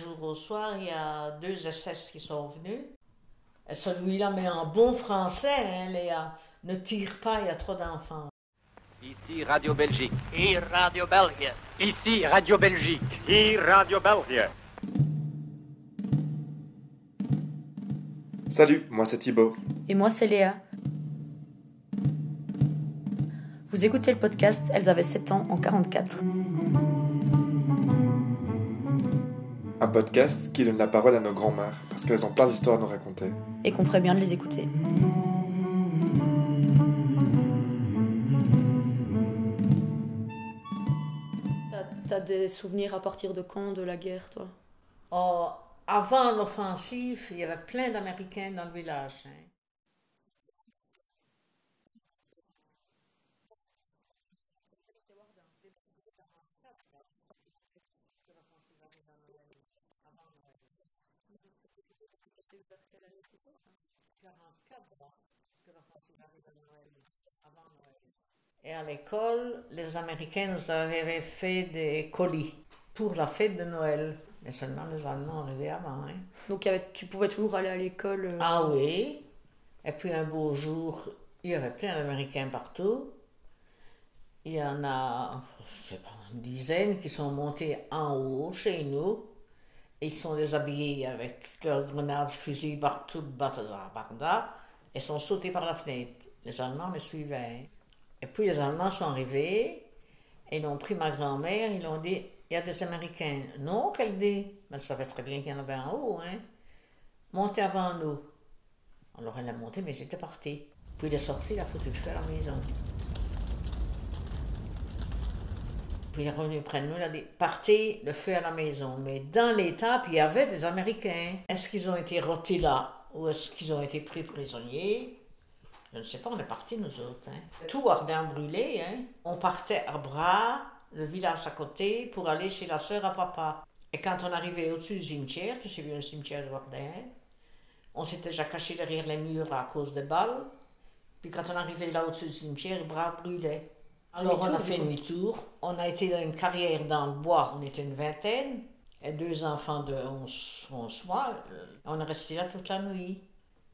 jour au soir, il y a deux SS qui sont venus. Et celui-là, mais en bon français, hein, Léa, ne tire pas, il y a trop d'enfants. Ici Radio Belgique. Hier Radio België. Ici Radio Belgique. Hier Radio België. Salut, moi c'est Thibaut. Et moi c'est Léa. Vous écoutez le podcast Elles avaient 7 ans en 44. Podcast qui donne la parole à nos grands-mères parce qu'elles ont plein d'histoires à nous raconter. Et qu'on ferait bien de les écouter. T'as des souvenirs à partir de quand de la guerre, toi? Oh, avant l'offensive, il y avait plein d'Américains dans le village. hein. Et à l'école, les Américains nous avaient fait des colis pour la fête de Noël. Mais seulement les Allemands arrivaient avant. hein. Donc tu pouvais toujours aller à l'école. euh, Ah oui. Et puis un beau jour, il y avait plein d'Américains partout. Il y en a, je sais pas, une dizaine qui sont montés en haut chez nous. Ils sont déshabillés avec toutes leurs grenades, fusils partout, barda, et sont sautés par la fenêtre. Les Allemands me suivaient. Et puis les Allemands sont arrivés, et ils ont pris ma grand-mère, ils ont dit, il y a des Américains. Non, qu'elle dit. Mais elle savait très bien qu'il y en avait en haut, hein. Montez avant nous. Alors elle a monté, mais j'étais parti. Puis il est sorti, il a foutu le feu à la maison. Puis il est revenu près de nous, il a dit Partez, le feu à la maison. Mais dans l'étape, il y avait des Américains. Est-ce qu'ils ont été rôtis là Ou est-ce qu'ils ont été pris prisonniers? Je ne sais pas, on est partis nous autres. hein. Tout ardent brûlé. Hein. On partait à bras, le village à côté, pour aller chez la sœur à papa. Et quand on arrivait au-dessus du cimetière, tu sais bien le cimetière de Wardin, on s'était déjà caché derrière les murs à cause des balles. Puis quand on arrivait là au-dessus du cimetière, bras brûlait. Alors on a fait demi-tour. On a été dans une carrière dans le bois. On était une vingtaine. Et deux enfants de 11, 11 mois. On est resté là toute la nuit.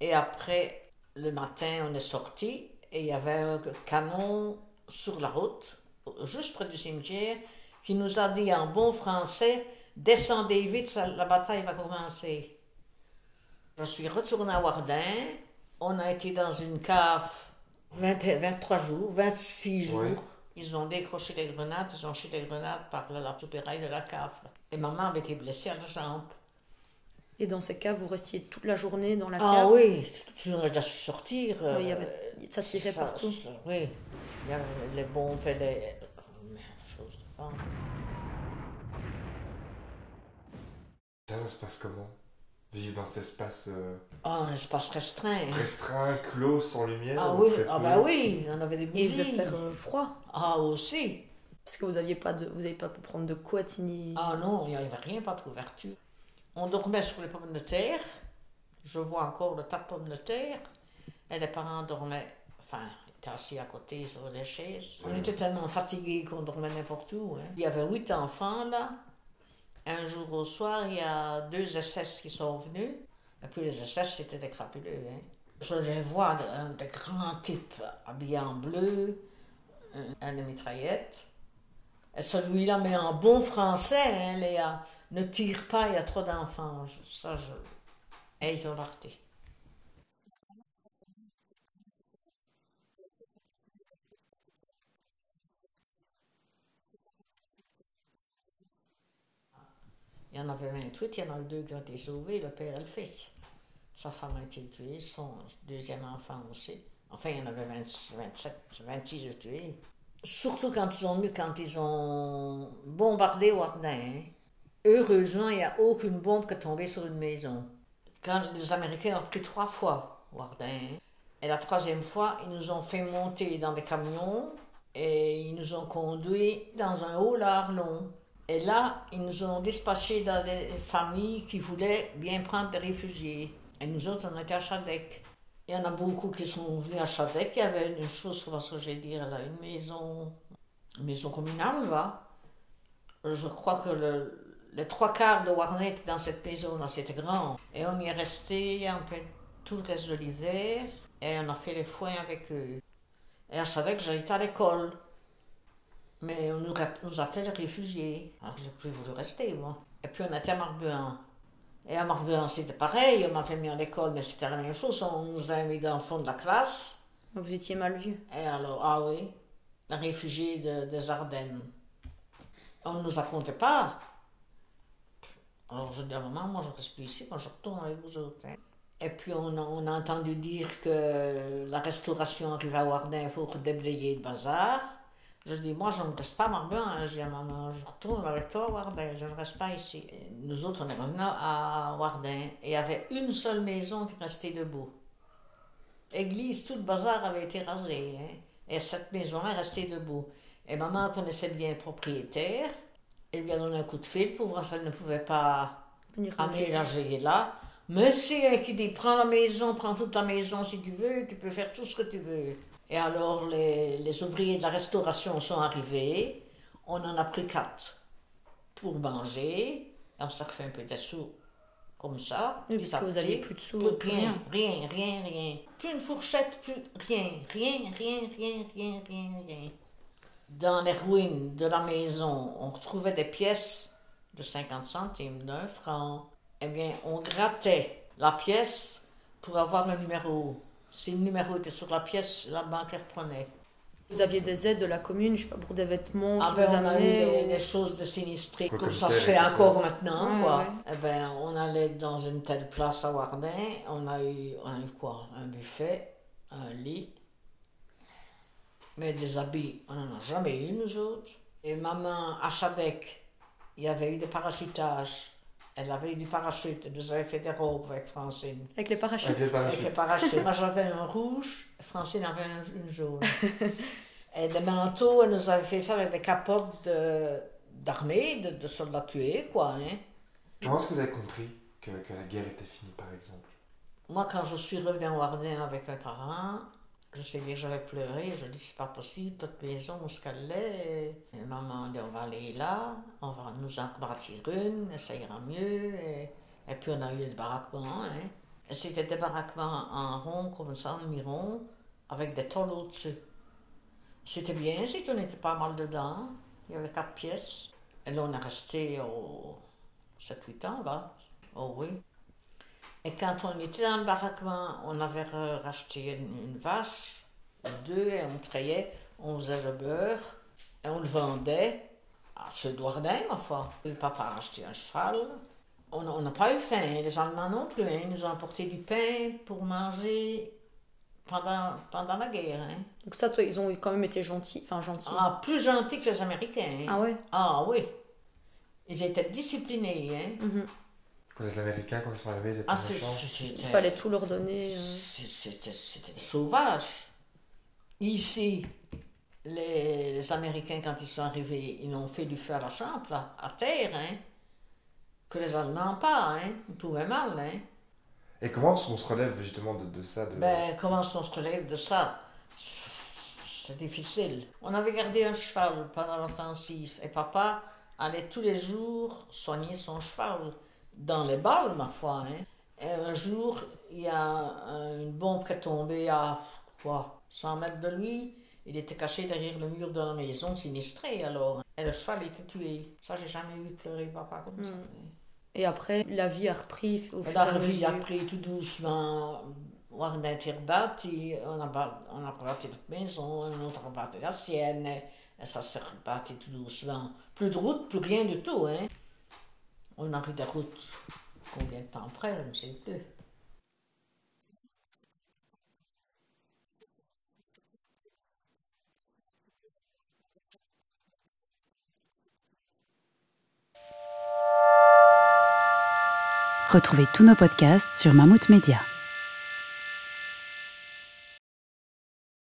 Et après, le matin, on est sorti. Et il y avait un canon sur la route, juste près du cimetière, qui nous a dit en bon français Descendez vite, la bataille va commencer. Je suis retourné à Wardin. On a été dans une cave 20 23 jours, 26 jours. Ouais. Ils ont décroché des grenades, ils ont jeté des grenades par la, soupirail de la cave. Et maman avait été blessée à la jambe. Et dans ces cas, vous restiez toute la journée dans la Ah cave? oui, tu aurais déjà su sortir. Ouais, il y euh, avait- ça tirait ça- partout. ça- oui, il y avait les bombes et les. oh, merde, chose de femme. Ça, ça se passe comment? Vivre dans cet espace euh, Oh, un espace restreint. hein. restreint, clos, sans lumière Ah ou oui, ah bah oui, on avait des Et il bougies. devait faire euh, froid. Ah aussi. Parce que vous n'aviez pas de, vous avez pas pu prendre de couette ni. Ah non, il n'y avait rien, pas de couverture. On dormait sur les pommes de terre. Je vois encore le tas de pommes de terre. Et les parents dormaient, enfin, ils étaient assis à côté sur les chaises. On était tellement fatigués qu'on dormait n'importe où. hein. Il y avait huit enfants là. Un jour au soir, il y a deux SS qui sont venus. Et puis les SS, c'était des crapuleux. Hein. Je les vois, de- des grands types habillés en bleu, un, un de mitraillettes. Et celui-là, mais en bon français, hein, Léa, ne tire pas, il y a trop d'enfants. Ça, je... Et ils ont parti. Il y en avait 28, il y en a deux qui ont été sauvés, le père et le fils. Sa femme a été tuée, son deuxième enfant aussi. Enfin, il y en avait 26, 27, 26 de tués. Surtout quand ils ont, quand ils ont bombardé Wardin. hein. Heureusement, il n'y a aucune bombe qui est tombée sur une maison. Quand les Américains ont pris trois fois Wardin, hein. et la troisième fois, ils nous ont fait monter dans des camions et ils nous ont conduits dans un haut larlon. Et là, ils nous ont dispatchés dans des familles qui voulaient bien prendre des réfugiés. Et nous autres, on était à Chadec. Il y en a beaucoup qui sont venus à Chadec. Il y avait une chose, je vais dire, là, une maison, maison communale, va. Je crois que le- les trois quarts de Warnet dans cette maison, là, c'était grand. Et on y est resté un peu tout le reste de l'hiver, et on a fait les foins avec eux. Et savais que j'allais à l'école. Mais on nous, nous appelait les réfugiés. Alors j'ai plus voulu rester, moi. Et puis on était à Marbuin. Et à Marbuin, c'était pareil, on m'avait mis à l'école, mais c'était la même chose. On nous a mis dans le fond de la classe. Vous étiez mal vu. Et alors, ah oui, les réfugiés de- des Ardennes. On ne nous a compté pas. Alors je dis à maman, moi je reste plus ici, moi je retourne avec vous autres. hein. Et puis on a, on a entendu dire que la restauration arrivait à Wardin pour déblayer le bazar. Je dis, moi je ne reste pas à Marbin. hein. Je je retourne avec toi à Wardin, je ne reste pas ici. Et nous autres, on est revenus à Wardin et il y avait une seule maison qui restait debout. Église, tout le bazar avait été rasé. hein. Et cette maison-là est restée debout. Et maman connaissait bien le propriétaire. Elle lui a donné un coup de fil pour voir si elle ne pouvait pas aménager là. Monsieur qui dit prends la maison, prends toute la maison si tu veux, tu peux faire tout ce que tu veux. Et alors les, les ouvriers de la restauration sont arrivés. On en a pris quatre pour manger. Et on s'est fait un peu de sous comme ça. Oui, parce que vous aviez petit. plus de sous, plus rien, rien, rien, rien. Plus une fourchette, plus rien, rien, rien, rien, rien, rien, rien. Dans les ruines de la maison, on retrouvait des pièces de 50 centimes, d'un franc. Eh bien, on grattait la pièce pour avoir le numéro. Si le numéro était sur la pièce, la banque les reprenait. Vous aviez des aides de la commune, je sais pas, pour des vêtements Ah ben, vous on a eu des, ou- des choses de sinistrés, comme comme ça se fait ça. encore maintenant, Ouais, quoi. ouais. Eh ben, on allait dans une telle place à Wardin, on a eu, on a eu quoi? Un buffet, un lit, mais des habits, on n'en a jamais eu, nous autres. Et maman, à Chabec, il y avait eu des parachutages. Elle avait eu du parachute, elle nous avait fait des robes avec Francine. Avec les parachutes. Avec les Avec les parachutes. parachutes. Moi, j'avais un rouge, Francine avait un, une jaune. Et des manteaux, elle nous avait fait ça avec des capotes de- d'armée, de, de soldats tués, quoi. Hein. Comment est-ce que vous avez compris que, que la guerre était finie, par exemple? Moi, quand je suis revenue en Wardin avec mes parents, je bien que j'avais pleuré. Je dis, c'est pas possible, toute maison, où est-ce qu'elle est Et maman dit, on va aller là, on va nous en bâtir une, ça ira mieux. Et, puis, on a eu le baraquement. Hein. C'était des baraquements en rond, comme ça, en mi-rond, avec des tôles au-dessus. C'était bien, si on était pas mal dedans. Il y avait quatre pièces. Et là, on est resté au 7-8 ans, là. Oh oui. Et quand on était dans le baraquement, on avait ra- racheté une, une vache, deux, et on trayait, on faisait le beurre, et on le vendait à ceux d'Ouardin, ma foi. Et papa a acheté un cheval. On n'a pas eu faim, les Allemands non plus. hein. Ils nous ont apporté du pain pour manger pendant, pendant la guerre. hein. Donc ça, toi, ils ont quand même été gentils. Enfin, gentils. Ah, plus gentils que les Américains. hein. Ah ouais? Ah oui. Ils étaient disciplinés. Hein. Mhm. Quand les Américains, quand ils sont arrivés, ils étaient Ah, Il fallait tout leur donner. C'est- C'était c'était sauvage. Ici, les, les Américains, quand ils sont arrivés, ils ont fait du feu à la chambre, là, à terre, hein. Que les Allemands pas, hein. Ils pouvaient mal, hein. Et comment on se relève justement de, de ça de... Ben, comment on se relève de ça? C'est difficile. On avait gardé un cheval pendant l'offensive et papa allait tous les jours soigner son cheval dans les balles, ma foi. Hein. Et un jour, il y a un- une bombe qui est tombée à quoi, 100 mètres de lui. Il était caché derrière le mur de la maison, sinistré alors. Et le cheval était tué. Ça, j'ai jamais vu pleurer papa comme ça. Et après, la vie a repris au la revue a mesure. pris tout doucement on a été rebâti, on a, on rebâti notre maison, autre a rebâti la sienne, et ça s'est rebâti tout doucement. Plus de route, plus rien du tout, hein. On a pris des routes combien de temps après, je ne sais plus. Retrouvez tous nos podcasts sur Mammouth Media.